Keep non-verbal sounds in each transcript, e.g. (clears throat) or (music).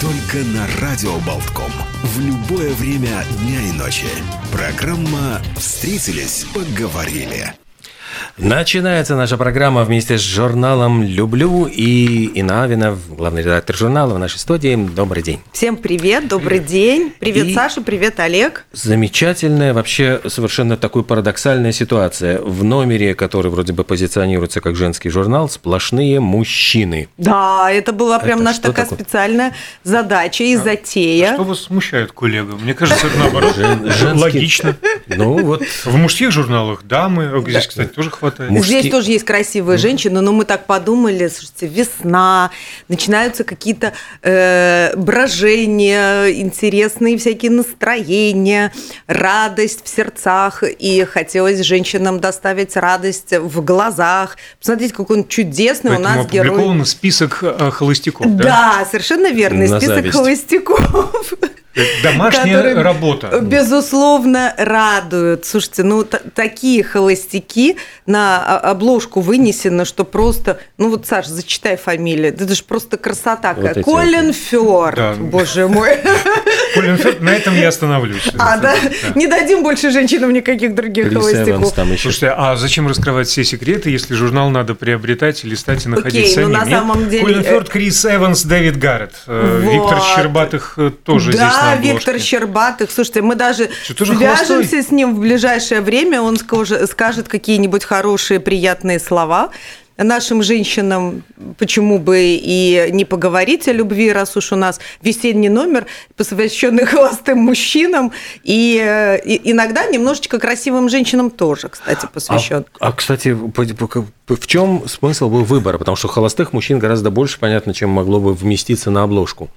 Только на Радио Болтком. В любое время дня и ночи. Программа «Встретились, поговорили». Начинается наша программа вместе с журналом «Люблю» и Инавинов, главный редактор журнала в нашей студии. Добрый день. Всем привет, добрый день. Привет, И- Саша, привет, Олег. Замечательная, вообще совершенно такой парадоксальная ситуация. В номере, который вроде бы позиционируется как женский журнал, сплошные мужчины. Да, это была прям Это наша такая такое? специальная задача и затея. Что вас смущает, коллега? Мне кажется, это наоборот логично. Ну вот, В мужских журналах дамы, а здесь, кстати, тоже хватает. Мужские- Здесь тоже есть красивые женщины, но мы так подумали, слушайте, весна, начинаются какие-то э, брожения, интересные всякие настроения, радость в сердцах, и хотелось женщинам доставить радость в глазах. Посмотрите, какой он чудесный Поэтому у нас герой. опубликован список э, холостяков. Да? Да, совершенно верный На список зависть. холостяков. Домашняя которые, работа. Безусловно, радуют. Слушайте, ну т- такие холостяки на о- обложку вынесены, что просто... Ну вот, Саш, зачитай фамилию. Это же просто красота. Вот Колин вот. Фёрд, Да. боже мой. (laughs) Колин Фёрд, на этом я остановлюсь. А, да? Не дадим больше женщинам никаких других Крис Эванс холостяков. там еще. Слушайте, а зачем раскрывать все секреты, если журнал надо приобретать, листать и находить Окей, ну, самим? на самом деле, Колин э, Фёрд, Крис Эванс, Дэвид Гаррет. Э. Виктор Щербатых э, тоже здесь Да. Виктор Щербатых. Слушайте, мы даже свяжемся с ним в ближайшее время. Он скажет, какие-нибудь хорошие, приятные слова нашим женщинам, почему бы и не поговорить о любви, раз уж у нас весенний номер, посвященный (laughs) холостым мужчинам, и, э, и иногда немножечко красивым женщинам тоже, кстати, посвящен. А, а, кстати, в чем смысл был выбора? Потому что холостых мужчин гораздо больше, понятно, чем могло бы вместиться на обложку.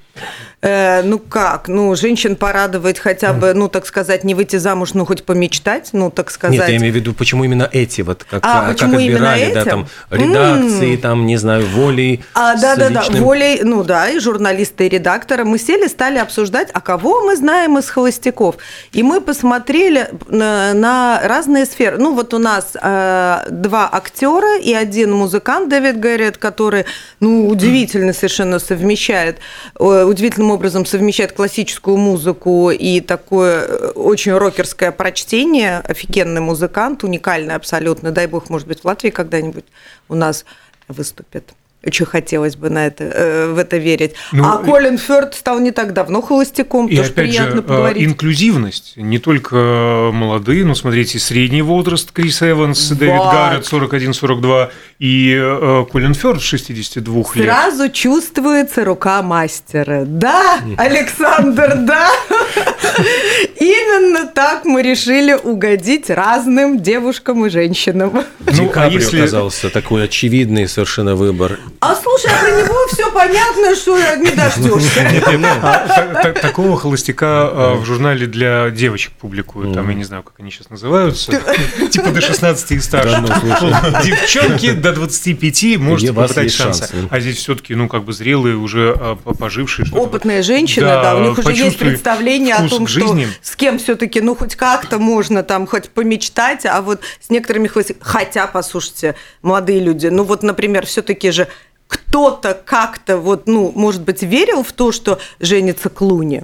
Э, ну как? Ну, женщин порадовать хотя бы, ну, так сказать, не выйти замуж, ну, хоть помечтать, ну, так сказать. Нет, я имею в виду, почему именно эти, вот как, А, как почему именно отбирали, да, там, редакции, там, не знаю, волей. А, да, да, да, личным- волей, ну да, и журналисты, и редакторы, мы сели, стали обсуждать, а кого мы знаем из холостяков. И мы посмотрели на, на разные сферы. Ну, вот у нас э, два актера и один музыкант, Дэвид Гаррет, который, ну, удивительно совершенно совмещает, э, образом совмещает классическую музыку и такое э, очень рокерское прочтение. Офигенный музыкант, уникальный абсолютно. Дай бог, может быть, в Латвии когда-нибудь у нас выступит. Очень хотелось бы на это, э, в это верить. Ну, а Колин Фёрд стал не так давно холостяком, И тоже опять же, приятно э, поговорить. инклюзивность. Не только молодые, но смотрите, средний возраст Крис Эванс, Дэвид Вот. Гаррет 41-42 и э, Колин Фёрд 62 лет. Сразу чувствуется рука мастера. Да, Александр, да. (laughs) Именно так мы решили угодить разным девушкам и женщинам. Ну, Ди а Каприо если- оказался такой очевидный совершенно выбор. А слушай, а про него все понятно, что не дождешься. (laughs) А, (laughs) та- та- Такого холостяка э, в журнале для девочек публикуют. Там, я не знаю, как они сейчас называются. (laughs) Типа до 16 и старше. Ну. Девчонки до 25 можете у вас попытать есть шансы. шанс. А здесь все-таки, ну, как бы зрелые, уже по- пожившие. Опытная женщина, Да, у них уже есть представление о том, что с кем все-таки, ну, хоть как-то можно там хоть помечтать, а вот с некоторыми хоть... Хотя, послушайте, молодые люди, ну вот, например, все-таки же кто-то как-то вот, ну, может быть, верил в то, что женится Клуни.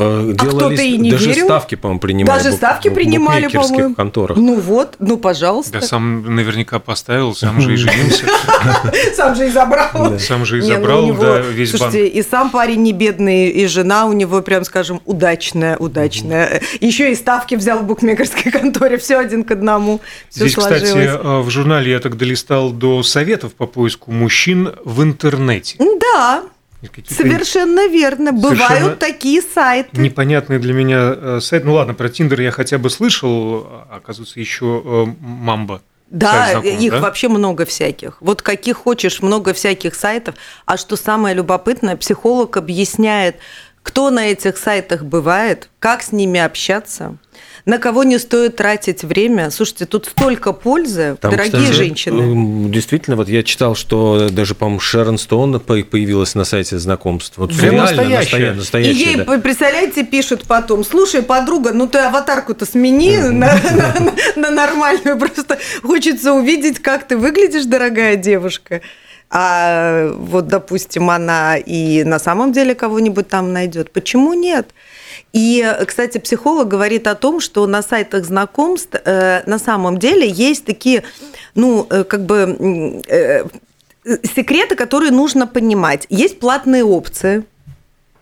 Э, А кто-то и не даже верил. ставки, по-моему, принимали. Даже ставки принимали, по-моему. конторах. Ну вот, ну, пожалуйста. Да сам наверняка поставил, сам же и женился. (laughs) Сам же и забрал. Сам же и ну, забрал, да, весь банк. Слушайте, и сам парень не бедный, и жена у него, прям скажем, удачная, удачная. Еще и ставки взял в букмекерской (laughs) конторе, все один к одному. Все Здесь, кстати, э, в журнале я так долистал до советов по поиску мужчин в интернете. Да, совершенно верно. Бывают Совершенно такие сайты. непонятный для меня э, сайт. Ну ладно, про Тиндер я хотя бы слышал, а оказывается, еще э, Мамба. Да, Сайт знакомых, их да? вообще много всяких. Вот каких хочешь, много всяких сайтов. А что самое любопытное, психолог объясняет, кто на этих сайтах бывает, как с ними общаться – на кого не стоит тратить время. Слушайте, тут столько пользы, Там, дорогие кстати, женщины. Действительно, вот я читал, что даже, по-моему, Шерон Стоун появилась на сайте знакомств. Вот Прям реально настоящая. настоящая. И ей, да. представляете, пишут потом, слушай, подруга, ну ты аватарку-то смени (laughs) на нормальную, просто хочется увидеть, как ты выглядишь, дорогая девушка а вот, допустим, она и на самом деле кого-нибудь там найдет. Почему нет? И, кстати, психолог говорит о том, что на сайтах знакомств э, на самом деле есть такие, ну, э, как бы э, секреты, которые нужно понимать. Есть платные опции –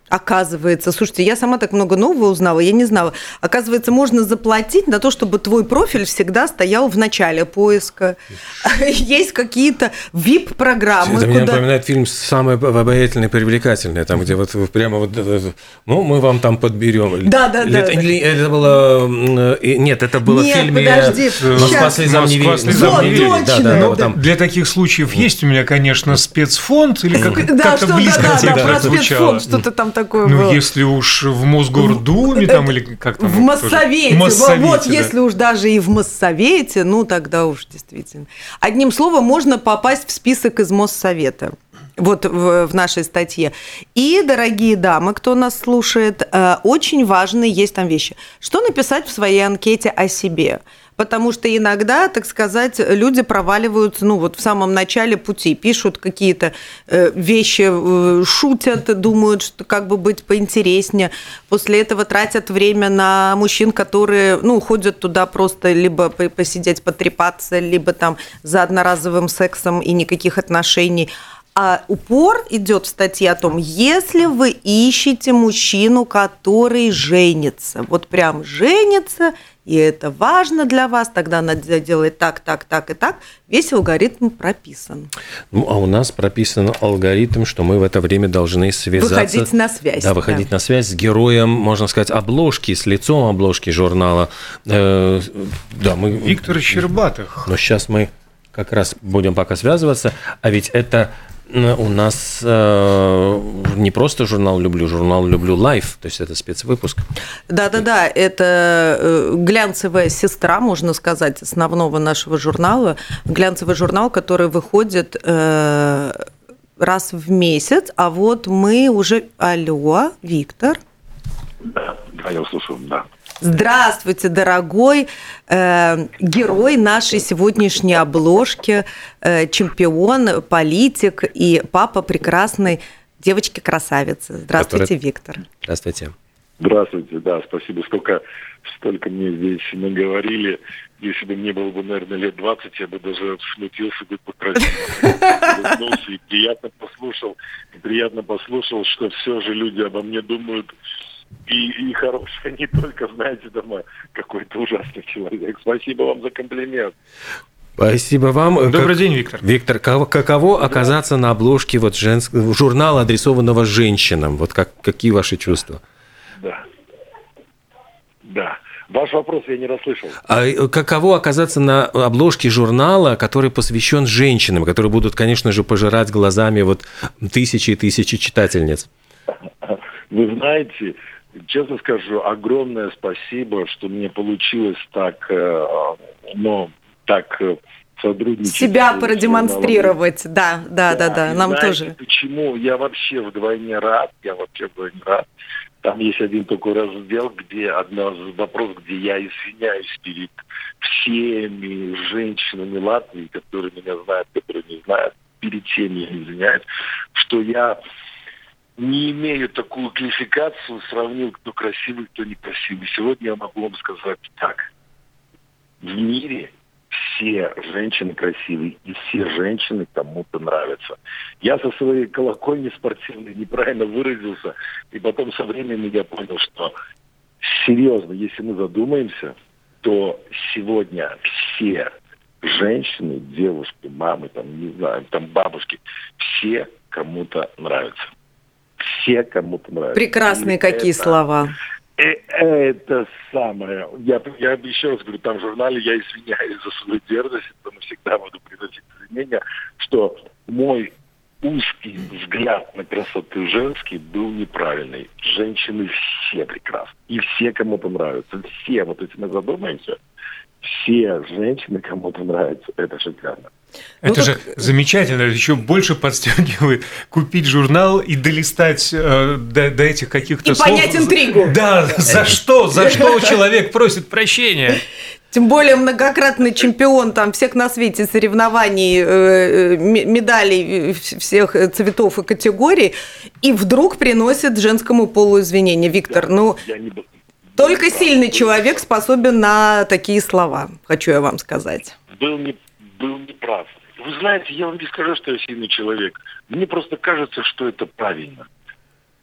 Оказывается, слушайте, я сама так много нового узнала, я не знала. Оказывается, можно заплатить на то, чтобы твой профиль всегда стоял в начале поиска. (laughs) Есть какие-то VIP-программы. Это мне напоминает фильм «Самое обаятельное и привлекательное», там, где вот прямо вот, ну, мы вам там подберем. Да, да, да. Это было... Нет, это было в фильме подожди, «Москва слезам не верит». Для таких случаев есть у меня, конечно, спецфонд, или как-то близко да, да, да, про спецфонд что-то там такое ну, было. если уж в Мосгордуме там или как там? В Моссовете. В Моссовете вот да. если уж даже и в Моссовете, ну тогда уж действительно. Одним словом, можно попасть в список из Моссовета вот в, в нашей статье. И, дорогие дамы, кто нас слушает, э, очень важные есть там вещи. Что написать в своей анкете о себе? Потому что иногда, так сказать, люди проваливаются, ну вот в самом начале пути, пишут какие-то э, вещи, э, шутят, думают, что как бы быть поинтереснее. После этого тратят время на мужчин, которые, ну, ходят туда просто либо посидеть, потрепаться, либо там за одноразовым сексом и никаких отношений. А упор идет в статье о том, если вы ищете мужчину, который женится, вот прям женится, и это важно для вас, тогда надо делать так, так, так и так. Весь алгоритм прописан. Ну, а у нас прописан алгоритм, что мы в это время должны связаться... Выходить на связь. Да, выходить да. на связь с героем, можно сказать, обложки, с лицом обложки журнала. Э, да, мы... Виктор Щербатых. Но сейчас мы как раз будем пока связываться, а ведь это у нас э, не просто журнал «Люблю», журнал «Люблю лайф», то есть это спецвыпуск. Да-да-да, это э, глянцевая сестра, можно сказать, основного нашего журнала. Глянцевый журнал, который выходит э, раз в месяц, а вот мы уже... Алло, Виктор? Да, да я слушаю, да. Здравствуйте, дорогой э, герой нашей сегодняшней обложки, э, чемпион, политик и папа прекрасной девочки-красавицы. Здравствуйте, Который... Виктор. Здравствуйте. Здравствуйте, да, спасибо. Столько, столько мне здесь наговорили. Если бы мне было бы, наверное, лет 20, я бы даже смутился бы покрасивее. И приятно послушал, приятно послушал, что все же люди обо мне думают и, и хорошая, не только, знаете, дома какой-то ужасный человек. Спасибо вам за комплимент. Спасибо вам. Добрый как, день, Виктор. Виктор, каково да. оказаться на обложке вот женск... журнала, адресованного женщинам? Вот как, какие ваши чувства? Да. Да. Ваш вопрос я не расслышал. А э, каково оказаться на обложке журнала, который посвящен женщинам, которые будут, конечно же, пожирать глазами вот тысячи и тысячи читательниц? Вы знаете, честно скажу, огромное спасибо, что мне получилось так, э, ну, так э, сотрудничать. Себя продемонстрировать, да, да, да, да, да. нам знаете, тоже. Почему? Я вообще вдвойне рад, я вообще вдвойне рад. Там есть один такой раздел, где одна вопрос, где я извиняюсь перед всеми женщинами Латвии, которые меня знают, которые не знают, перед всеми я извиняюсь, что я не имею такую квалификацию, сравнил, кто красивый, кто некрасивый. Сегодня я могу вам сказать так. В мире все женщины красивые, и все женщины кому-то нравятся. Я со своей колокольни спортивной неправильно выразился, и потом со временем я понял, что серьезно, если мы задумаемся, то сегодня все женщины, девушки, мамы, там, не знаю, там бабушки, все кому-то нравятся все кому-то нравятся. Прекрасные И какие это, слова. Это самое. Я, я еще раз говорю, там в журнале я извиняюсь за свою дерзость, но всегда буду приносить извинения, что мой узкий взгляд на красоту женский был неправильный. Женщины все прекрасны. И все кому-то нравятся. Все. Вот если мы задумаемся, все женщины кому-то нравятся. Это шикарно. Это ну, же так... замечательно, еще больше подстегивает (laughs) купить журнал и долистать э, до, до этих каких-то и слов. понять интригу. Да, за что, за (laughs) что человек просит прощения. Тем более многократный чемпион там всех на свете соревнований, э, э, медалей всех цветов и категорий, и вдруг приносит женскому полу извинения. Виктор, ну... Только сильный человек способен на такие слова, хочу я вам сказать. Был не, был не прав. Вы знаете, я вам не скажу, что я сильный человек. Мне просто кажется, что это правильно.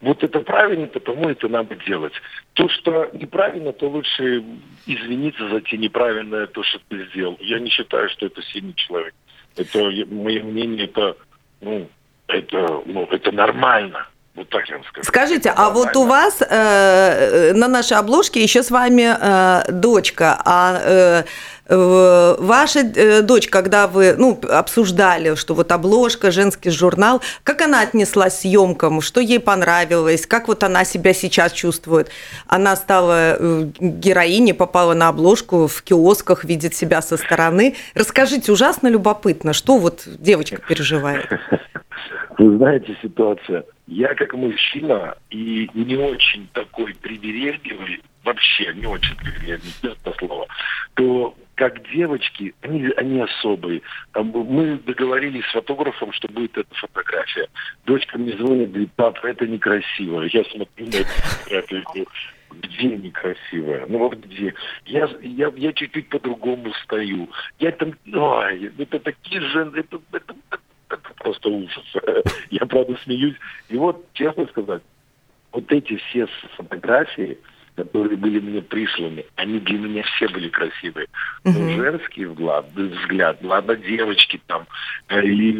Вот это правильно, потому это надо делать. То, что неправильно, то лучше извиниться за те неправильное, то, что ты сделал. Я не считаю, что это сильный человек. Это мое мнение, это, ну, это, ну, это нормально. Вот так я вам скажу. Скажите, а вот у вас э, э, на нашей обложке еще с вами э, дочка, а э, ваша э, дочь, когда вы ну, обсуждали, что вот обложка, женский журнал, как она отнеслась к съемкам, что ей понравилось, как вот она себя сейчас чувствует? Она стала э, героиней, попала на обложку в киосках, видит себя со стороны. Расскажите, ужасно любопытно, что вот девочка переживает? (laughs) Вы знаете, ситуация. Я как мужчина и не очень такой привередливый, вообще не очень привередливый, это слово, то как девочки, они, они особые. Мы договорились с фотографом, что будет эта фотография. Дочка мне звонит, говорит, папа, это некрасиво. Я смотрю на эту фотографию где некрасивая? Ну вот где? Я, я, я чуть-чуть по-другому стою. Я там, ой, это такие же, это, это это просто ужас. (laughs) Я, правда, смеюсь. И вот, честно сказать, вот эти все фотографии, которые были мне присланы, они для меня все были красивые. Но угу. женский взгляд, взгляд, ладно, девочки там, э, и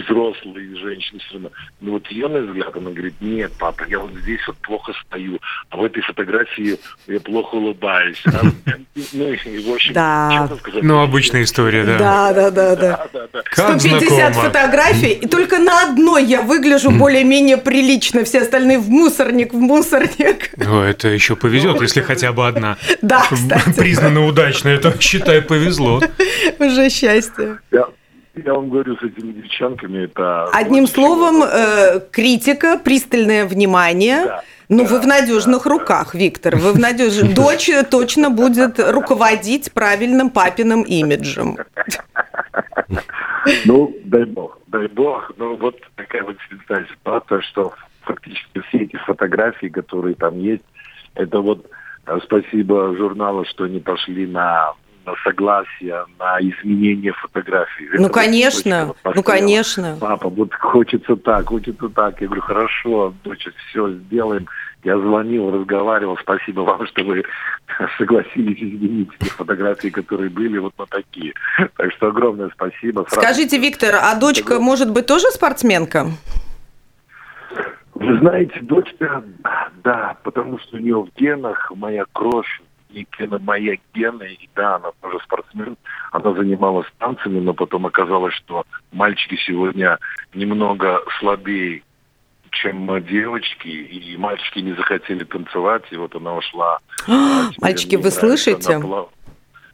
взрослые женщины все равно. Но вот ее на взгляд, она говорит, нет, папа, я вот здесь вот плохо стою, а в этой фотографии я плохо улыбаюсь. А, (laughs) ну, и, в общем, да. сказать, ну, обычная история, да. Да, да, да, да. да, да. 150 знакомо. фотографий, и только на одной я выгляжу более-менее прилично, все остальные в мусорник, в мусорник. Ну, это еще повезет, если хотя бы одна. (laughs) Да, кстати. Признана удачной, это, считай, повезло. (laughs) Уже счастье. Я вам говорю, с этими девчонками это... Одним словом, э, критика, пристальное внимание. Да. Ну, да, вы в надежных да, руках, да. Виктор. Вы в (laughs) надежных. Дочь точно будет руководить правильным папиным имиджем. Ну, дай бог, дай бог. Ну, вот такая вот ситуация, что фактически все эти фотографии, которые там есть, это вот э, спасибо журналу, что они пошли на на согласие, на изменение фотографии. Ну, Это конечно, вот ну, конечно. Папа, вот хочется так, хочется так. Я говорю, хорошо, дочь, все сделаем. Я звонил, разговаривал, спасибо вам, что вы (laughs) согласились изменить те фотографии, которые были вот на такие. Так что огромное спасибо. Скажите, Виктор, а дочка может быть тоже спортсменка? Вы знаете, дочка, да, потому что у нее в генах моя кровь, и моя гена, и да, она тоже спортсмен, она занималась танцами, но потом оказалось, что мальчики сегодня немного слабее, чем девочки, и мальчики не захотели танцевать, и вот она ушла. (gasps) Мальчики, вы слышите?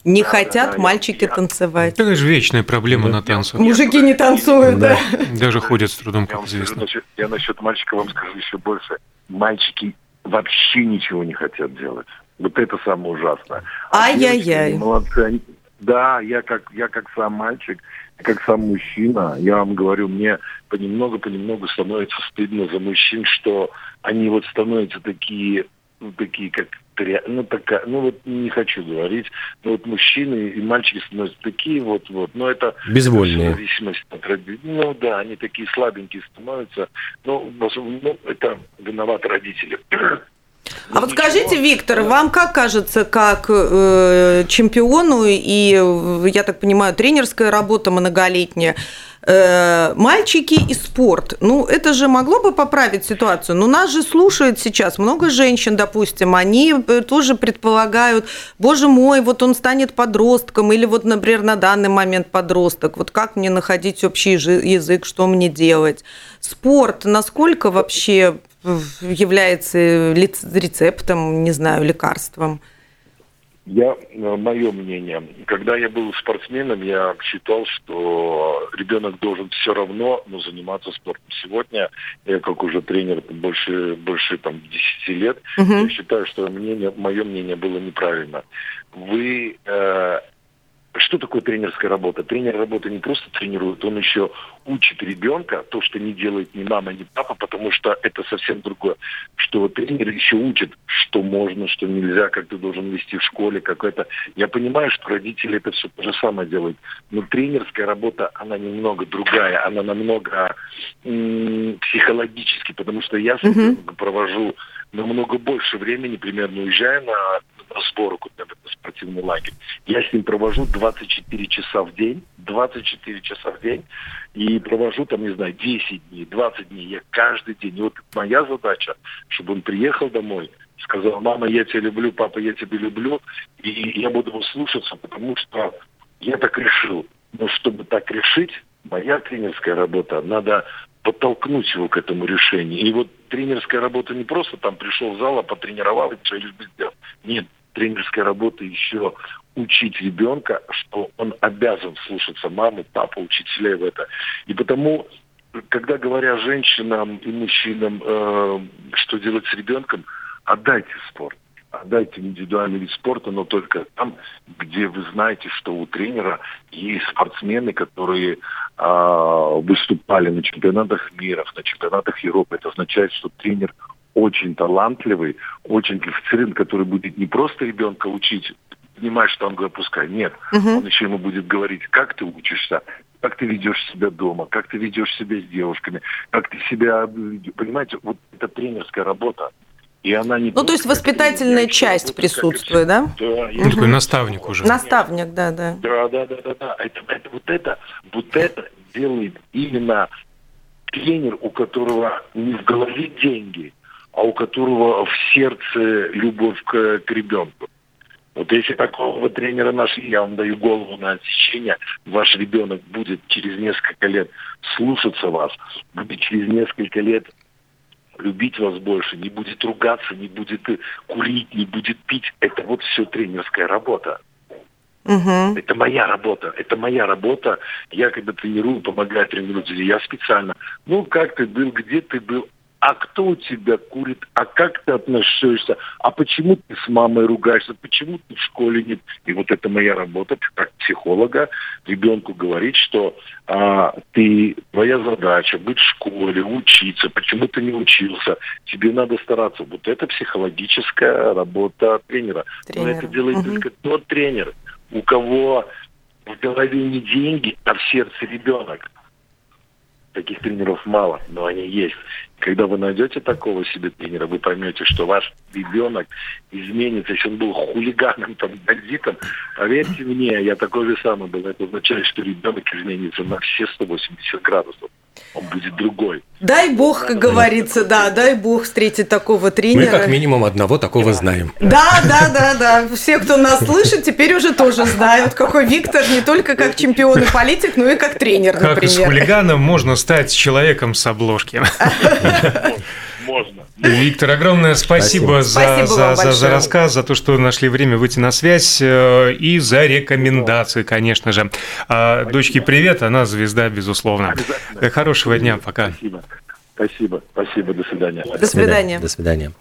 Не да, хотят да, мальчики я, танцевать. Это же вечная проблема да, на танцах. Мужики не танцуют, да. да. Даже ходят с трудом, как я известно. Насчет, я насчет мальчика вам скажу еще больше. Мальчики вообще ничего не хотят делать. Вот это самое ужасное. А Ай-яй-яй. Молодцы. Да, я как, я как сам мальчик, как сам мужчина, я вам говорю, мне понемногу-понемногу становится стыдно за мужчин, что они вот становятся такие, ну, такие как ну, такая, ну вот не хочу говорить, но вот мужчины и мальчики становятся такие вот, вот, но это... Безвольные. В зависимости от родителей. Ну да, они такие слабенькие становятся, но ну, это виноваты родители. А вот скажите, Виктор, вам как кажется, как э, чемпиону и, э, я так понимаю, тренерская работа многолетняя, э, мальчики и спорт. Ну, это же могло бы поправить ситуацию. Но нас же слушают сейчас много женщин, допустим, они э, тоже предполагают, боже мой, вот он станет подростком, или вот, например, на данный момент подросток. Вот как мне находить общий язык, что мне делать? Спорт, насколько вообще является рецептом, не знаю, лекарством? Я, э, мое мнение, когда я был спортсменом, я считал, что ребенок должен все равно ну, заниматься спортом. Сегодня я как уже тренер больше, больше там, 10 лет, угу. я считаю, что мнение, мое мнение было неправильно. Вы э, такое тренерская работа? Тренер работа не просто тренирует, он еще учит ребенка то, что не делает ни мама, ни папа, потому что это совсем другое. Что тренер еще учит, что можно, что нельзя, как ты должен вести в школе, как это. Я понимаю, что родители это все то же самое делают, но тренерская работа, она немного другая, она намного м- психологически, потому что я mm-hmm. провожу намного больше времени, примерно уезжая на на сборку, на спортивный лагерь. Я с ним провожу 24 часа в день, 24 часа в день, и провожу там, не знаю, 10 дней, 20 дней, я каждый день. И вот моя задача, чтобы он приехал домой, сказал, мама, я тебя люблю, папа, я тебя люблю, и я буду его слушаться, потому что я так решил. Но чтобы так решить, моя тренерская работа, надо подтолкнуть его к этому решению. И вот тренерская работа не просто там пришел в зал, а потренировал и что лишь бы сделал. Нет, тренерская работа еще учить ребенка, что он обязан слушаться мамы, папы, учителей в это. И потому, когда говоря женщинам и мужчинам, э, что делать с ребенком, отдайте спорт. Отдайте индивидуальный вид спорта, но только там, где вы знаете, что у тренера есть спортсмены, которые э, выступали на чемпионатах мира, на чемпионатах Европы. Это означает, что тренер очень талантливый, очень квалифицированный, который будет не просто ребенка учить, понимать, что он пускай. Нет, uh-huh. он еще ему будет говорить, как ты учишься, как ты ведешь себя дома, как ты ведешь себя с девушками, как ты себя... Понимаете, вот это тренерская работа. И она не ну, то есть воспитательная часть присутствует, да? Да. Ну, такой наставник уже. Наставник, да, да. Да, да, да, да, да. Это, это, вот это, вот это делает именно тренер, у которого не в голове деньги, а у которого в сердце любовь к, к ребенку. Вот если такого тренера нашли, я вам даю голову на отсечение, ваш ребенок будет через несколько лет слушаться вас, будет через несколько лет любить вас больше, не будет ругаться, не будет курить, не будет пить. Это вот все тренерская работа. Угу. Это моя работа, это моя работа. Я когда тренирую, помогаю тренировать, я специально. Ну, как ты был, где ты был, а кто у тебя курит, а как ты относишься, а почему ты с мамой ругаешься, почему ты в школе нет. И вот это моя работа как психолога, ребенку говорить, что а, ты, твоя задача быть в школе, учиться, почему ты не учился, тебе надо стараться. Вот это психологическая работа тренера. тренера. Но это делает угу. только тот тренер, у кого в голове не деньги, а в сердце ребенок. Таких тренеров мало, но они есть. Когда вы найдете такого себе тренера, вы поймете, что ваш ребенок изменится. Если он был хулиганом, там, бандитом, поверьте мне, я такой же самый был. Это означает, что ребенок изменится на все 180 градусов он будет другой. Дай бог, как говорится, да, дай бог встретить такого тренера. Мы как минимум одного такого знаем. Да, да, да, да. Все, кто нас слышит, теперь уже тоже знают, какой Виктор не только как чемпион и политик, но и как тренер, например. Как с хулиганом можно стать человеком с обложки. Можно. Виктор, огромное спасибо, спасибо. За, спасибо за, за, за рассказ, за то, что нашли время выйти на связь э, и за рекомендации, конечно же. А, дочке привет, она звезда, безусловно. Хорошего дня, пока. Спасибо. Спасибо, спасибо, до свидания. До свидания. До свидания.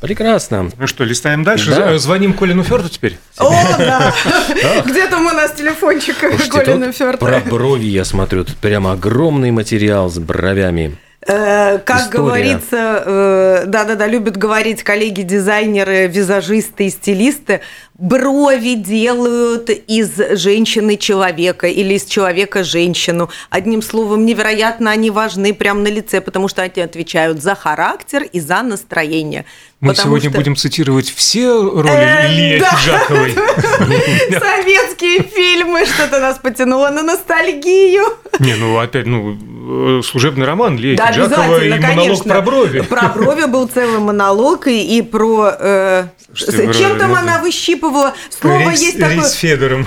Прекрасно. Ну что, листаем дальше? Да. Звоним Колину Ферту теперь? О, да. (laughs) Где там у нас телефончик Колину Ферту? Про брови я смотрю. Тут прямо огромный материал с бровями. Э, как История. говорится, э, да-да-да, любят говорить коллеги-дизайнеры, визажисты и стилисты, брови делают из женщины человека или из человека женщину. Одним словом, невероятно они важны прямо на лице, потому что они отвечают за характер и за настроение. Мы сегодня что... будем цитировать все роли э, Ильи Ахиджаковой. (laughs) Советские фильмы, что-то нас потянуло на ностальгию. Не, ну опять, ну, служебный роман Ильи Ахиджакова и монолог про брови. Про брови был целый монолог и про... Э, чем там она выщипывала? Слово есть такое... Рис Федором.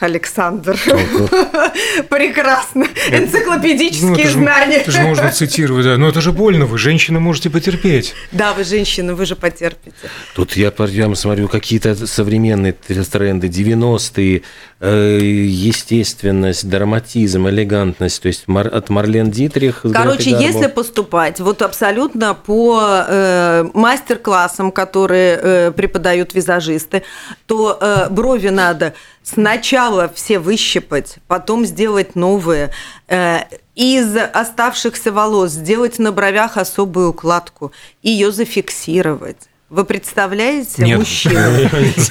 Александр. (laughs) Прекрасно. Энциклопедические ну, знания. Это же можно цитировать, да. Но это же больно, вы, женщина, можете потерпеть. Да, вы женщина, вы же потерпите. Тут я прям смотрю какие-то современные тренды, 90-е, э, естественность, драматизм, элегантность, то есть от Марлен Дитрих. Короче, если поступать вот абсолютно по э, мастер-классам, которые э, преподают визажисты, то э, брови надо сначала все выщипать, потом сделать новые. Э, из оставшихся волос сделать на бровях особую укладку, ее зафиксировать. Вы представляете, Нет. мужчина?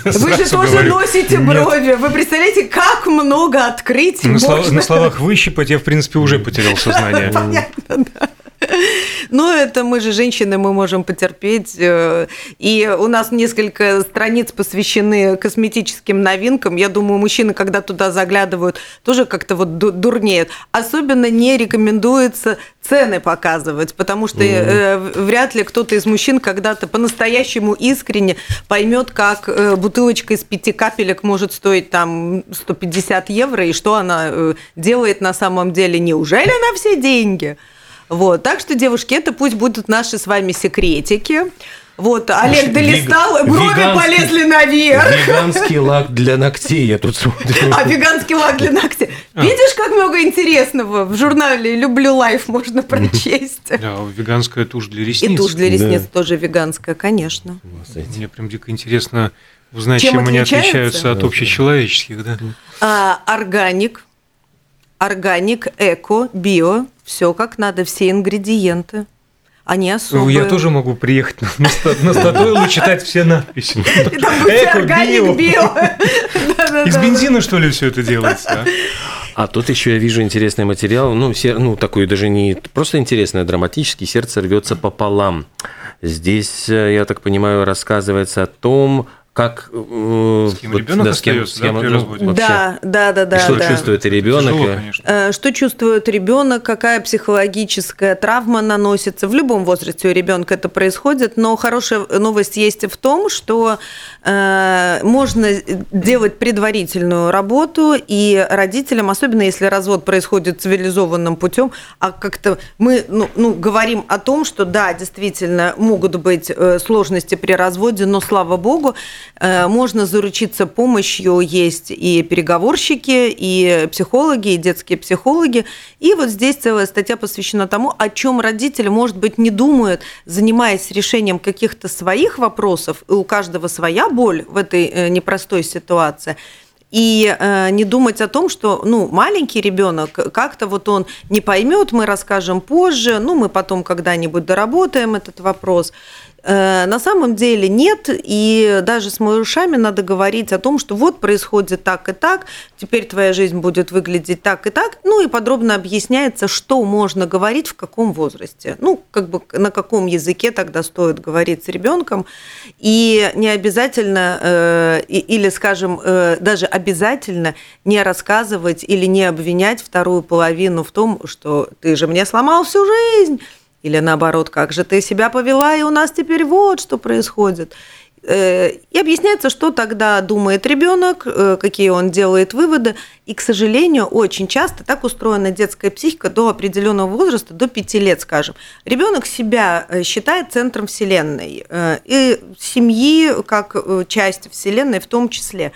Вы же тоже говорю. носите брови. Нет. Вы представляете, как много открыть на, можно? на словах выщипать я, в принципе, уже потерял сознание. (laughs) Понятно, да. (laughs) Ну, это мы же женщины, мы можем потерпеть. Э, и у нас несколько страниц посвящены косметическим новинкам. Я думаю, мужчины, когда туда заглядывают, тоже как-то вот дурнеют. Особенно не рекомендуется цены показывать, потому что mm. вряд ли кто-то из мужчин когда-то по-настоящему искренне поймет, как э, бутылочка из пяти капелек может стоить там 150 евро, и что она делает на самом деле. Неужели на все деньги? Вот, так что, девушки, это пусть будут наши с вами секретики. Вот, Олег долистал, Вег... брови веганский, полезли наверх. Веганский лак для ногтей, я тут смотрю. А веганский лак для ногтей. А. Видишь, как много интересного в журнале «Люблю лайф» можно прочесть. Да, веганская тушь для ресниц. И тушь для ресниц да. тоже веганская, конечно. Мне прям дико интересно узнать, чем, чем они отличаются от общечеловеческих. Да? А, органик, органик, эко, био – все как надо, все ингредиенты. Они особые. Я тоже могу приехать на, на статуэлу и читать все надписи. (laughs) Эко, био. (laughs) Из бензина, что ли, все это делается? А? а тут еще я вижу интересный материал, ну, сер... ну такой даже не просто интересный, а драматический, сердце рвется пополам. Здесь, э, я так понимаю, рассказывается о том, как э, с кем вот, ребенок да, остается, с кем, да, при ну, Да, да, да, да. И что да. чувствует ребенок? Тяжело, э, что чувствует ребенок, какая психологическая травма наносится. В любом возрасте у ребенка это происходит, но хорошая новость есть в том, что э, можно делать предварительную работу, и родителям, особенно если развод происходит цивилизованным путем, а как-то мы ну, ну, говорим о том, что да, действительно могут быть э, сложности при разводе, но слава богу, Э, можно заручиться помощью, есть и переговорщики, и психологи, и детские психологи. И вот здесь целая статья посвящена тому, о чем родители, может быть, не думают, занимаясь решением каких-то своих вопросов, и у каждого своя боль в этой э, непростой ситуации и э, не думать о том, что ну, маленький ребенок как-то вот он не поймет, мы расскажем позже, ну, мы потом когда-нибудь доработаем этот вопрос. Э, на самом деле нет, и даже с малышами надо говорить о том, что вот происходит так и так, теперь твоя жизнь будет выглядеть так и так, ну и подробно объясняется, что можно говорить в каком возрасте, ну как бы на каком языке тогда стоит говорить с ребенком, и не обязательно, э, или, скажем, э, даже обязательно не рассказывать или не обвинять вторую половину в том, что ты же мне сломал всю жизнь, или наоборот, как же ты себя повела, и у нас теперь вот что происходит. Э, и объясняется, что тогда думает ребенок, э, какие он делает выводы. И, к сожалению, очень часто так устроена детская психика до определенного возраста, до 5 лет, скажем. Ребенок себя э, считает центром Вселенной и семьи как часть Вселенной в том числе.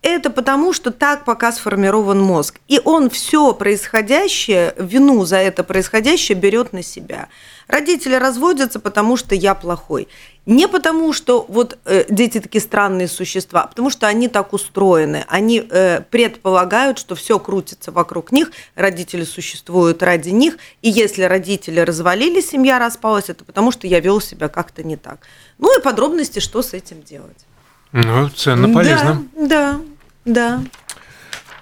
Это потому, что так пока сформирован мозг. И он все происходящее, вину за это происходящее берет на себя. Родители разводятся, потому что я плохой. Не потому, что вот э, дети такие странные существа, а потому что они так устроены. Они э, предполагают, что все крутится вокруг них, родители существуют ради них. И если родители развалились, семья распалась, это потому что я вел себя как-то не так. Ну и подробности, что с этим делать. Ну, ценно, полезно. Да, да, да.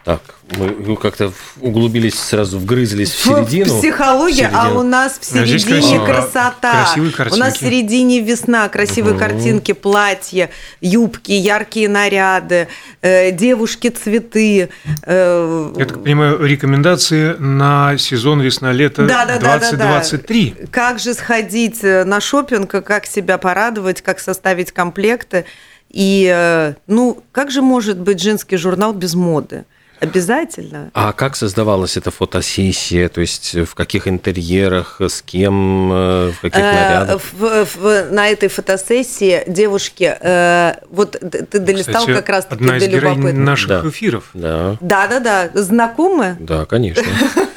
Так, мы как-то углубились сразу, вгрызлись в середину. Психология, в а у нас в середине а красота. Красивые картинки. У нас в середине весна, красивые угу. картинки, платья, юбки, яркие наряды, э, девушки, цветы. Э, Я так понимаю, рекомендации на сезон весна-лето да, да, 2023. Да, да, да. Как же сходить э, на шопинг, как себя порадовать, как составить комплекты. И, э, ну, как же может быть женский журнал без моды? Обязательно. А как создавалась эта фотосессия? То есть в каких интерьерах, с кем, э, в каких э, нарядах? В, в, на этой фотосессии девушки, э, вот ты долистал Кстати, как раз таки одна из до наших да. эфиров. Да. да, да, да. Знакомы? Да, конечно. (laughs)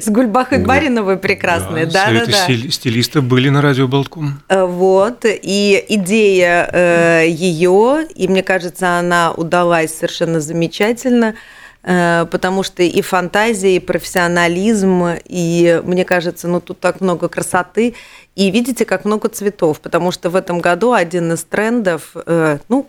С Гульбахой Бариновой прекрасные, да, да, да. Стилисты были на радио Болтком. Вот, и идея ее, и мне кажется, она удалась совершенно замечательно – Э, потому что и фантазия, и профессионализм, и, мне кажется, ну тут так много красоты, и видите, как много цветов, потому что в этом году один из трендов, э, ну,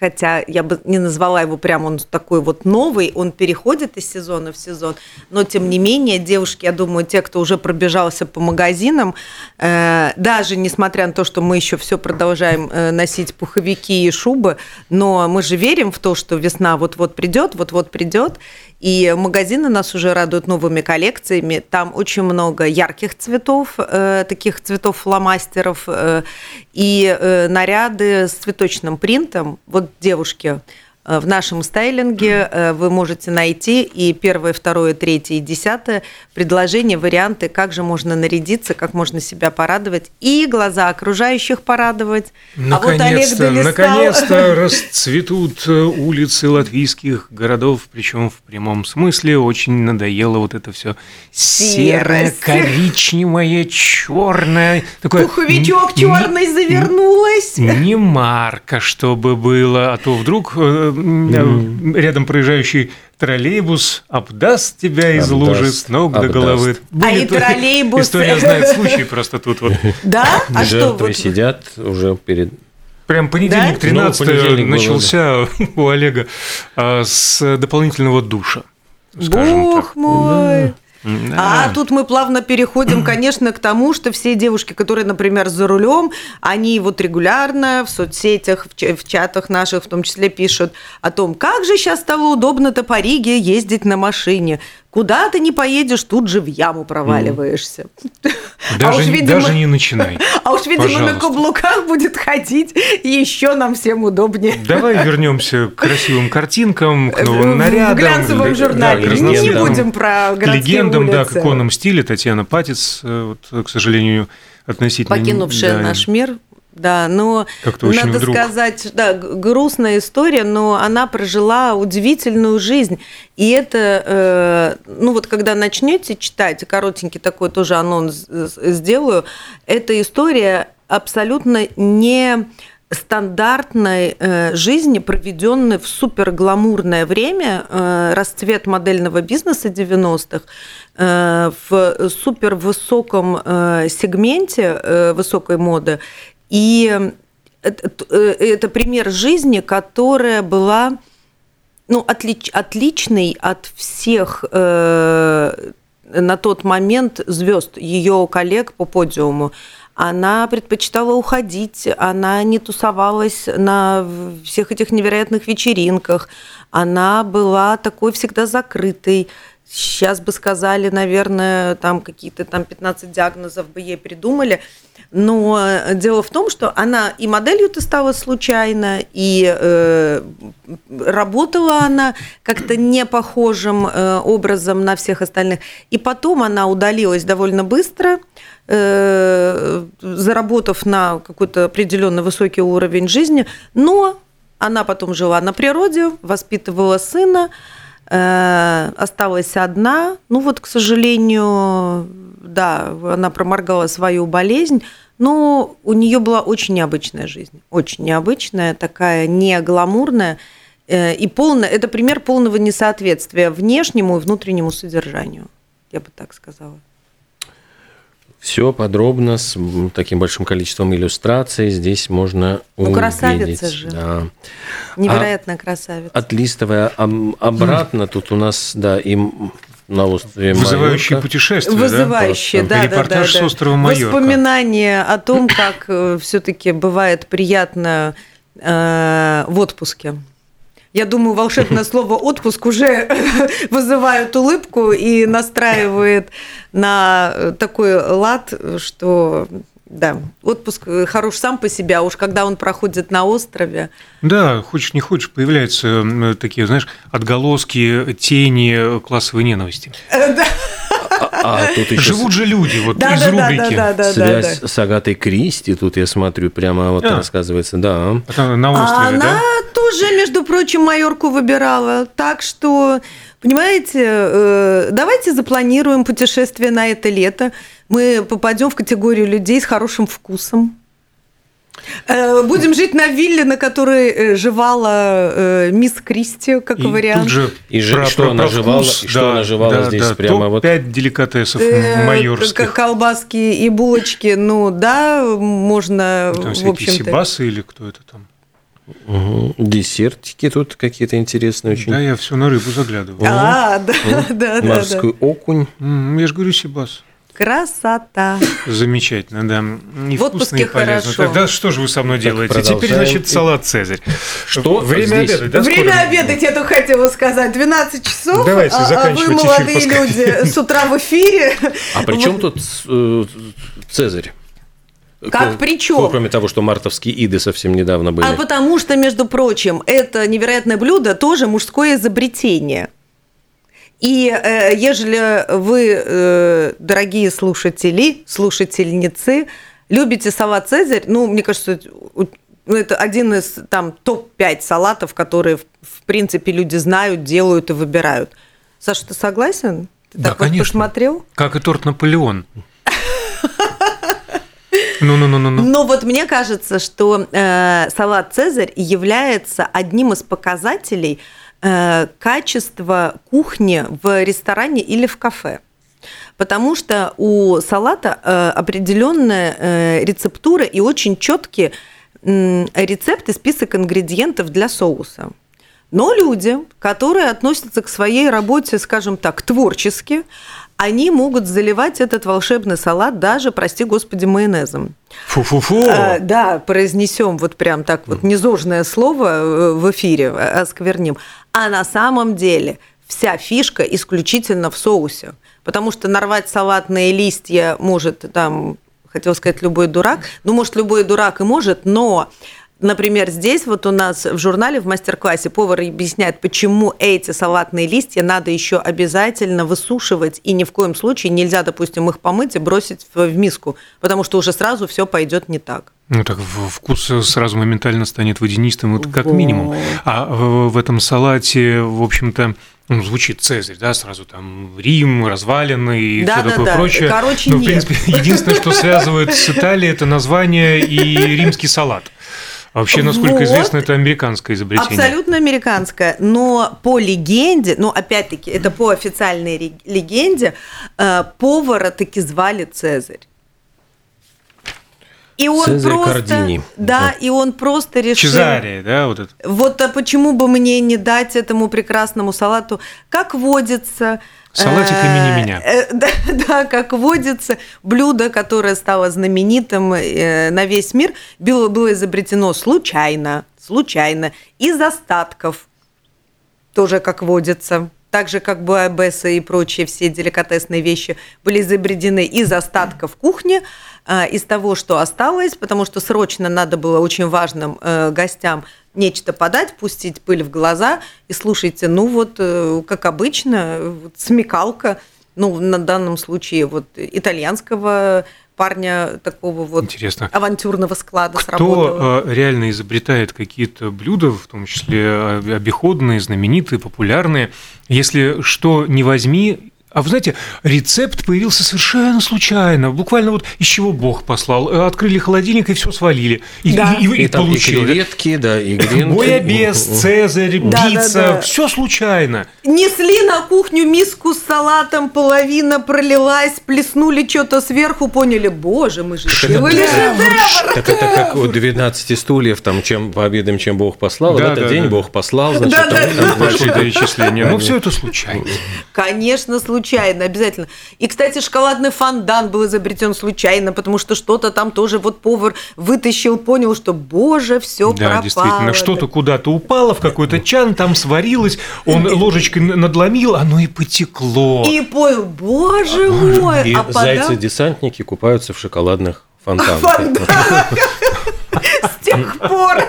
хотя я бы не назвала его прям он такой вот новый, он переходит из сезона в сезон, но тем не менее девушки, я думаю, те, кто уже пробежался по магазинам, э, даже несмотря на то, что мы еще все продолжаем э, носить пуховики и шубы, но мы же верим в то, что весна вот-вот придет, вот-вот придет, и магазины нас уже радуют новыми коллекциями. Там очень много ярких цветов, э, таких цветов фломастеров, э, и э, наряды с цветочным принтом. Вот девушки в нашем стайлинге э, вы можете найти и первое, второе, третье и десятое предложения, варианты, как же можно нарядиться, как можно себя порадовать и глаза окружающих порадовать. Наконец-то, а вот наконец-то (laughs) расцветут э, улицы латвийских городов, причем в прямом смысле. Очень надоело вот это все серое, коричневое, черное. Такое Пуховичок черный завернулась. Не марка, чтобы было, а то вдруг mm. рядом проезжающий троллейбус обдаст тебя из обдаст, лужи с ног обдаст. до головы. Будет а и троллейбус... История знает случай просто тут вот. Да? А что? вот... сидят уже перед Прям понедельник 13 ну, начался (laughs) у Олега а, с дополнительного душа. Бог так. мой! Да. А тут мы плавно переходим, (clears throat) конечно, к тому, что все девушки, которые, например, за рулем, они вот регулярно в соцсетях, в чатах наших в том числе пишут о том, как же сейчас стало удобно-то по Риге ездить на машине. Куда ты не поедешь, тут же в яму проваливаешься. Даже, а уж, видимо, даже не начинай. (laughs) А уж, видимо, пожалуйста. на каблуках будет ходить еще нам всем удобнее. Давай вернемся к красивым картинкам, к новым нарядам. В глянцевом журнале. Да, не будем про городские Легендам, улицы. да, к иконам стиля. Татьяна Патиц, э, вот, к сожалению, относительно... Покинувшая да, наш мир да, но надо вдруг. сказать, да, грустная история, но она прожила удивительную жизнь. И это, э, ну вот когда начнете читать, коротенький такой тоже анонс сделаю, эта история абсолютно не стандартной э, жизни, проведенной в супергламурное время, э, расцвет модельного бизнеса 90-х, э, в супервысоком э, сегменте э, высокой моды. И это, э, это пример жизни, которая была ну, отлич, отличной от всех э, на тот момент звезд, ее коллег по подиуму. Она предпочитала уходить, она не тусовалась на всех этих невероятных вечеринках, она была такой всегда закрытой. Сейчас бы сказали, наверное, там какие-то там 15 диагнозов бы ей придумали – но э, дело в том, что она и моделью-то стала случайно, и э, работала она как-то не похожим э, образом на всех остальных. И потом она удалилась довольно быстро, э, заработав на какой-то определенный высокий уровень жизни, но Она потом жила на природе, воспитывала сына, э, осталась одна. Ну вот, к сожалению, да, она проморгала свою болезнь, но у нее была очень необычная жизнь, очень необычная, такая не гламурная э, и полная. Это пример полного несоответствия внешнему и внутреннему содержанию, я бы так сказала. Все подробно, с таким большим количеством иллюстраций здесь можно ну, увидеть. красавица же. Да. Невероятная а красавица. Отлистывая обратно, тут у нас, да, и на острове Вызывающие Майорка. путешествия, Вызывающие, да? да, Репортаж да, да, с острова Майорка. Воспоминания о том, как э, все-таки бывает приятно э, в отпуске. Я думаю, волшебное (laughs) слово «отпуск» уже (laughs) вызывает улыбку и настраивает на такой лад, что да, отпуск хорош сам по себе, а уж когда он проходит на острове. Да, хочешь не хочешь, появляются такие, знаешь, отголоски, тени классовой ненависти. Да. А, а тут еще Живут же люди, вот да, из да, рубрики. Да, да, да, Связь да, да. с Агатой Кристи, тут я смотрю, прямо вот а. рассказывается, да. Это на острове, а она да? тоже, между прочим, майорку выбирала. Так что, понимаете, э, давайте запланируем путешествие на это лето. Мы попадем в категорию людей с хорошим вкусом. Э, будем жить на вилле, на которой э, жевала э, мисс Кристи, как и вариант. Тут же и про, что, про, она про жевала, вкус, что да, она жевала да, здесь да, прямо вот. Пять деликатесов э, майорских. Колбаски и булочки, ну да, можно, там в общем-то. сибасы или кто это там? Угу. Десертики тут какие-то интересные очень. Да, я все на рыбу заглядываю. А, (laughs) да, да, да. Морской окунь. Я же говорю, сибас. Красота. Замечательно, да. И в вкусно, и полезно. Хорошо. Тогда что же вы со мной так делаете? Теперь, значит, салат Цезарь. Что? Время Здесь? обедать, да? Время скоро? обедать, я только хотела сказать. 12 часов. Давайте а, а вы, молодые эфир, люди, с утра в эфире. А при чем тут э, Цезарь? Как при чем? Кроме того, что мартовские иды совсем недавно были. А потому что, между прочим, это невероятное блюдо тоже мужское изобретение – и э, ежели вы, э, дорогие слушатели, слушательницы, любите салат «Цезарь», ну, мне кажется, ну, это один из там топ-5 салатов, которые, в принципе, люди знают, делают и выбирают. Саша, ты согласен? Ты да, так конечно. Вот посмотрел? Как и торт Наполеон. Ну, ну, ну, ну, ну. Но вот мне кажется, что э, салат Цезарь является одним из показателей качество кухни в ресторане или в кафе. Потому что у салата э, определенная э, рецептура и очень четкие рецепты, список ингредиентов для соуса. Но люди, которые относятся к своей работе, скажем так, творчески, они могут заливать этот волшебный салат даже, прости господи, майонезом. Фу-фу-фу. А, да, произнесем вот прям так вот незожное слово в эфире, оскверним. А на самом деле вся фишка исключительно в соусе. Потому что нарвать салатные листья может там, хотел сказать, любой дурак. Ну, может, любой дурак и может, но Например, здесь вот у нас в журнале в мастер-классе повар объясняет, почему эти салатные листья надо еще обязательно высушивать, и ни в коем случае нельзя, допустим, их помыть и бросить в, миску, потому что уже сразу все пойдет не так. Ну так вкус сразу моментально станет водянистым, вот как вот. минимум. А в, этом салате, в общем-то, ну, звучит Цезарь, да, сразу там Рим, развалины и да, все да, такое да. прочее. Короче, Но, нет. в принципе, единственное, что связывает с Италией, это название и римский салат. А вообще, насколько вот. известно, это американское изобретение. Абсолютно американское. Но по легенде, ну, опять-таки, это по официальной легенде, э, повара таки звали Цезарь. И он Цезарь просто, Кардини. Да, и он просто решил... Чезария, да, вот это? Вот а почему бы мне не дать этому прекрасному салату, как водится, Салатик имени меня. Э, (laughs) да, да, как водится, блюдо, которое стало знаменитым э, на весь мир, было, было изобретено случайно, случайно, из остатков, тоже как водится. Так же, как буайбесы и прочие все деликатесные вещи были изобретены из остатков кухни, э, из того, что осталось, потому что срочно надо было очень важным гостям нечто подать, пустить пыль в глаза и слушайте, ну вот, э, как обычно, вот, смекалка, ну, на данном случае вот итальянского парня такого вот Интересно. авантюрного склада Кто сработало. Кто реально изобретает какие-то блюда, в том числе обиходные, знаменитые, популярные, если что не возьми, а вы знаете, рецепт появился совершенно случайно. Буквально вот из чего Бог послал. Э, открыли холодильник и все свалили. И, да. и, и, и, и там получили. И креветки, да, и (laughs) гренки. Буябес, цезарь, да, пицца. Да, да. Все случайно. Несли на кухню миску с салатом, половина пролилась, плеснули что-то сверху, поняли, боже, мы же делали шедевр. Так это как у 12 стульев, там, чем по обедам, чем Бог послал. Да, в этот да, день да. Бог послал, значит, да, там, да, там да. большое перечисление. Ну, все это случайно. Конечно, случайно случайно, обязательно. И, кстати, шоколадный фондан был изобретен случайно, потому что что-то там тоже вот повар вытащил, понял, что, боже, все да, пропало. действительно, что-то куда-то упало в какой-то чан, там сварилось, он ложечкой надломил, оно и потекло. И понял, боже мой. И а зайцы-десантники купаются в шоколадных фонтанах. (laughs) С тех пор.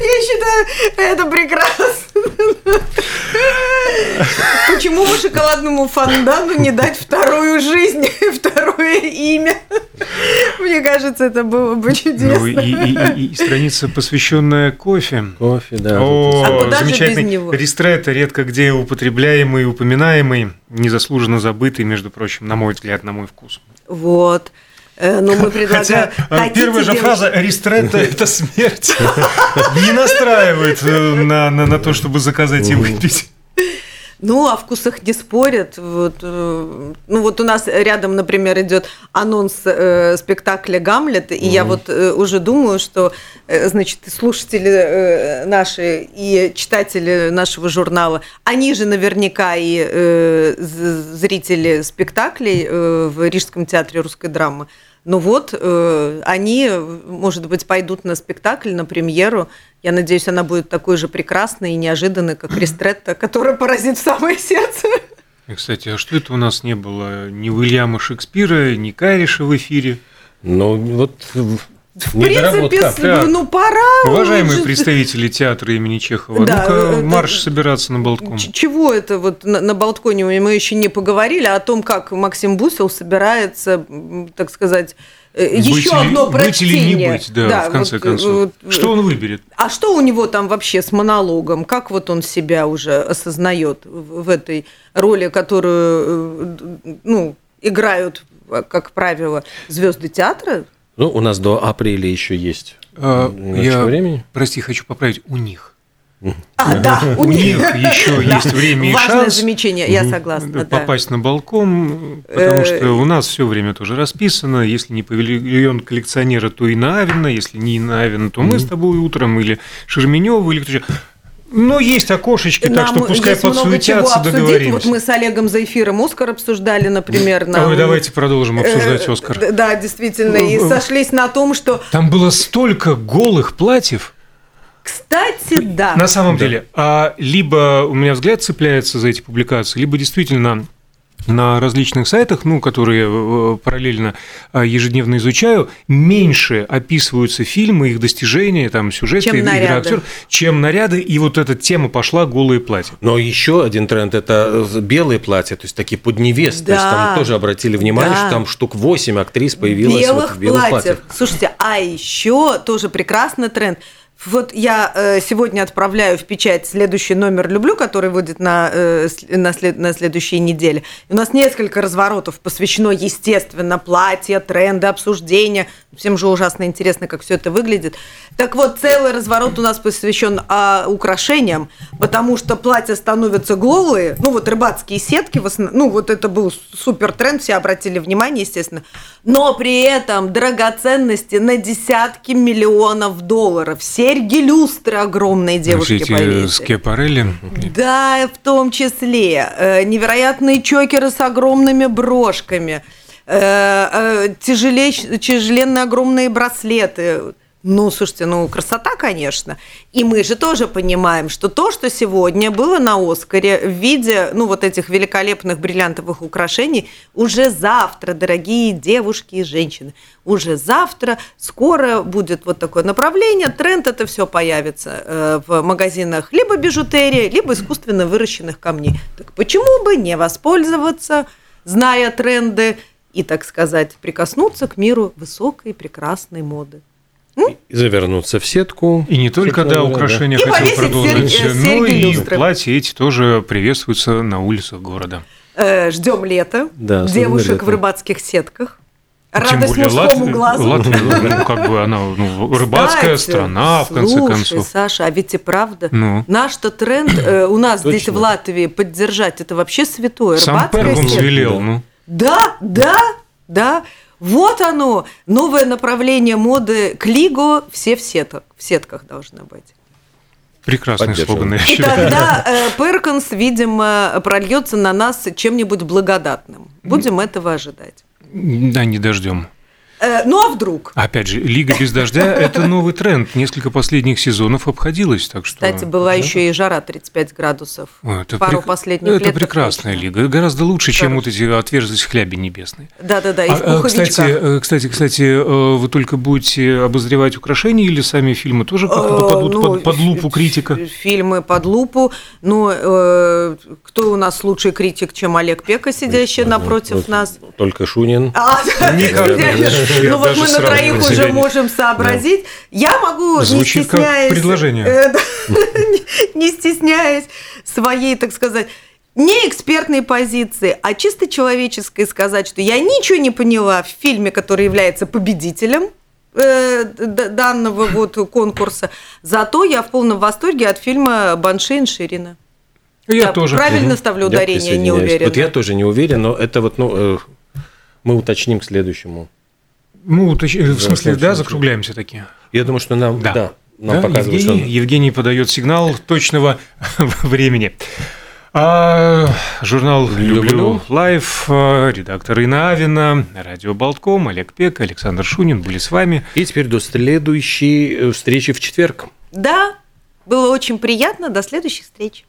Я считаю, это прекрасно. Почему шоколадному фондану не дать вторую жизнь, (laughs) второе имя? Мне кажется, это было бы чудесно. Ну, и, и, и, и страница, посвященная кофе. Кофе, да. О, а куда замечательный же без него? Ристрет, редко где употребляемый, упоминаемый, незаслуженно забытый, между прочим, на мой взгляд, на мой вкус. Вот. Э, но мы предлагаем... Хотя первая же фраза «ристретто» – это (laughs) смерть. (laughs) Не настраивает э, на, на, на то, чтобы заказать и выпить. Ну, о вкусах не спорят. Вот, э, ну, вот у нас рядом, например, идет анонс э, спектакля Гамлет, и mm-hmm. я вот э, уже думаю, что, э, значит, слушатели э, наши и читатели нашего журнала, они же наверняка и э, зрители спектаклей э, в Рижском театре русской драмы. Ну вот, э, они, может быть, пойдут на спектакль, на премьеру. Я надеюсь, она будет такой же прекрасной и неожиданной, как Ристретта, (clears throat) которая поразит в самое сердце. И, кстати, а что это у нас не было? Ни Уильяма Шекспира, ни Кайриша в эфире? Ну, вот в принципе, так. ну пора. Уважаемые уже... представители театра имени Чехова, да, ну-ка марш собираться на Болтком. Чего это вот на, на Болтконе мы еще не поговорили о том, как Максим Бусел собирается, так сказать, э, быть еще ли, одно прочтение. Быть или не быть, да, да в конце вот, концов. Вот, что он выберет? А что у него там вообще с монологом? Как вот он себя уже осознает в, этой роли, которую э, ну, играют, как правило, звезды театра? Ну, у нас до апреля еще есть а, я, времени. Прости, хочу поправить, у них. А, да, у, них еще есть время и шанс. Важное замечание, я согласна. Попасть на балкон, потому что у нас все время тоже расписано. Если не павильон коллекционера, то и на Авина. Если не на Авина, то мы с тобой утром или Шерменева, или кто-то. Ну, есть окошечки, так что пускай есть подсуетятся, договоримся. Вот мы с Олегом за эфиром Оскар обсуждали, например. На... Вы давайте продолжим обсуждать э, Оскар. Да, действительно, и ну, сошлись на том, что... Там было столько голых платьев. Кстати, да. На самом деле, а либо у меня взгляд цепляется за эти публикации, либо действительно на различных сайтах, ну, которые э, параллельно а, ежедневно изучаю, меньше описываются фильмы, их достижения, там, сюжет, чем игра наряды. актер, чем наряды, и вот эта тема пошла голые платья. Но еще один тренд – это белые платья, то есть такие под невест, да. то есть там тоже обратили внимание, да. что там штук 8 актрис появилось белых вот в белых платьев. платьях. Слушайте, а еще тоже прекрасный тренд – вот я э, сегодня отправляю в печать следующий номер «Люблю», который выйдет на, э, на, след, на следующей неделе. У нас несколько разворотов посвящено, естественно, платья, тренды, обсуждения. Всем же ужасно интересно, как все это выглядит. Так вот, целый разворот у нас посвящен а, украшениям, потому что платья становятся голые. Ну, вот рыбацкие сетки, в основном, ну, вот это был супер тренд, все обратили внимание, естественно. Но при этом драгоценности на десятки миллионов долларов. Серьги люстры огромные девушки Эти повесили. Скепарелли? Да, в том числе. Э, невероятные чокеры с огромными брошками. Э, э, тяжеленные огромные браслеты ну, слушайте, ну, красота, конечно. И мы же тоже понимаем, что то, что сегодня было на Оскаре в виде, ну, вот этих великолепных бриллиантовых украшений, уже завтра, дорогие девушки и женщины, уже завтра скоро будет вот такое направление, тренд это все появится э, в магазинах либо бижутерии, либо искусственно выращенных камней. Так почему бы не воспользоваться, зная тренды, и, так сказать, прикоснуться к миру высокой прекрасной моды. И завернуться в сетку. И не только, да, украшения да. хотел продолжить, серьги, но и люстры. платья эти тоже приветствуются на улицах города. Э, ждем лета, да, девушек лето. в рыбацких сетках. Радость Тем более мужскому Лат... глазу. Латвия, ну, (laughs) как бы она ну, рыбацкая Кстати, страна, в конце слушай, концов. Саша, а ведь и правда, ну. наш-то тренд э, у нас Точно. здесь в Латвии поддержать, это вообще святое. Сам Перкунс велел, ну. Да, да, да. Вот оно, новое направление моды Клиго, все в сетках, в сетках должны быть. Прекрасный слоган, я И тогда э, Перкинс, видимо, прольется на нас чем-нибудь благодатным. Будем этого ожидать. Да, не дождем. Э, ну а вдруг? Опять же, Лига без дождя – это новый тренд. Несколько последних сезонов обходилось, так что… Кстати, была да? еще и жара 35 градусов. это пару прек... последних это лет. Это прекрасная точно. лига. Гораздо лучше, Хорошо. чем вот эти отверзости хляби небесные. Да-да-да, и а, в кстати, э, кстати, кстати, э, вы только будете обозревать украшения или сами фильмы тоже попадут ну, под, под лупу критика? Фильмы под лупу. Ну, э, кто у нас лучший критик, чем Олег Пека, сидящий напротив нас? Только Шунин. А, (laughs) Никогда. Ну вот мы на троих уже можем сообразить. Я могу, не стесняясь... предложение. Э, (laughs) не стесняясь своей, так сказать, не экспертной позиции, а чисто человеческой сказать, что я ничего не поняла в фильме, который является победителем э, данного вот конкурса. Зато я в полном восторге от фильма Банши Ширина. Я, я тоже. Правильно угу. ставлю ударение, не уверен. Вот я тоже не уверен, но это вот, ну, э, мы уточним к следующему ну, в смысле, да, закругляемся такие. Я думаю, что нам, да, да нам да, показывают, Евгений, что... Евгений подает сигнал точного (laughs) времени. А, журнал «Люблю лайф», редактор Инна Авина, радио Болтком, Олег Пек, Александр Шунин были с вами. И теперь до следующей э, встречи в четверг. Да, было очень приятно. До следующих встреч.